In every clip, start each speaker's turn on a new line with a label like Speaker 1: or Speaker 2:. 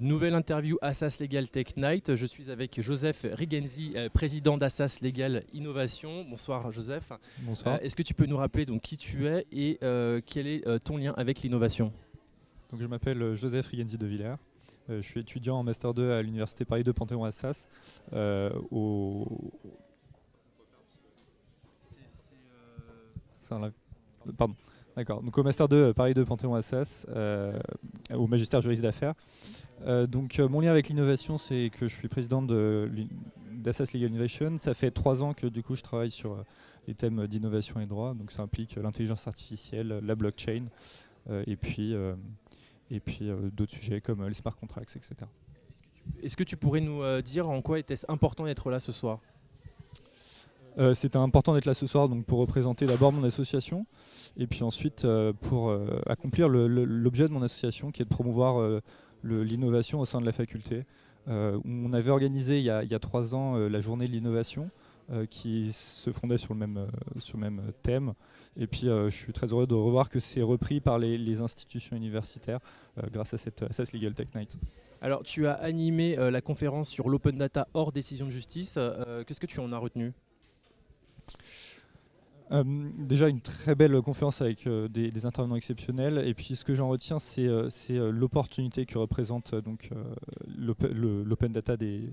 Speaker 1: Nouvelle interview Assas Legal Tech Night. Je suis avec Joseph Rigenzi, euh, président d'Assas Legal Innovation. Bonsoir Joseph.
Speaker 2: Bonsoir.
Speaker 1: Euh, Est-ce que tu peux nous rappeler donc qui tu es et euh, quel est euh, ton lien avec l'innovation?
Speaker 2: Donc, je m'appelle Joseph Rigenzi de Villers. Euh, je suis étudiant en Master 2 à l'Université Paris 2 Panthéon-Assas. euh, au... C'est un live. Pardon. D'accord. Donc au Master 2 euh, Paris 2 Panthéon-Assas, euh, au magistère juriste d'affaires. Euh, donc mon lien avec l'innovation, c'est que je suis président d'Assas Legal Innovation. Ça fait trois ans que du coup je travaille sur les thèmes d'innovation et droit. Donc ça implique l'intelligence artificielle, la blockchain, et puis et puis d'autres sujets comme les smart contracts, etc.
Speaker 1: Est-ce que tu pourrais nous dire en quoi était-ce important d'être là ce soir?
Speaker 2: Euh, C'était important d'être là ce soir donc pour représenter d'abord mon association et puis ensuite euh, pour euh, accomplir l'objet de mon association qui est de promouvoir l'innovation au sein de la faculté. On avait organisé il y a, trois ans la journée de l'innovation qui se fondait sur le même, sur le même thème. Et puis je suis très heureux de revoir que c'est repris par les, institutions universitaires grâce à cette Assas Legal Tech Night.
Speaker 1: Alors, tu as animé la conférence sur l'open data hors décision de justice. Qu'est-ce que tu en as retenu?
Speaker 2: Euh, déjà une très belle conférence avec euh, des, intervenants exceptionnels et puis ce que j'en retiens c'est euh, l'opportunité que représente donc l'open data des,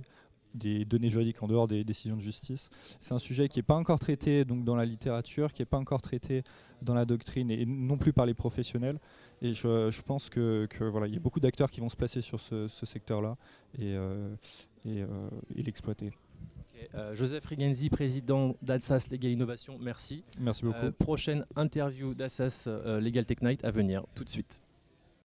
Speaker 2: données juridiques en dehors des décisions de justice. C'est un sujet qui n'est pas encore traité donc dans la littérature, qui n'est pas encore traité dans la doctrine et non plus par les professionnels. Et je, pense que, voilà il y a beaucoup d'acteurs qui vont se placer sur ce, secteur-là et l'exploiter.
Speaker 1: Euh, Joseph Rigenzi, président d'Assas Legal Innovation, merci.
Speaker 2: Merci beaucoup.
Speaker 1: Euh, prochaine interview d'Assas euh, Legal Tech Night à venir tout de suite.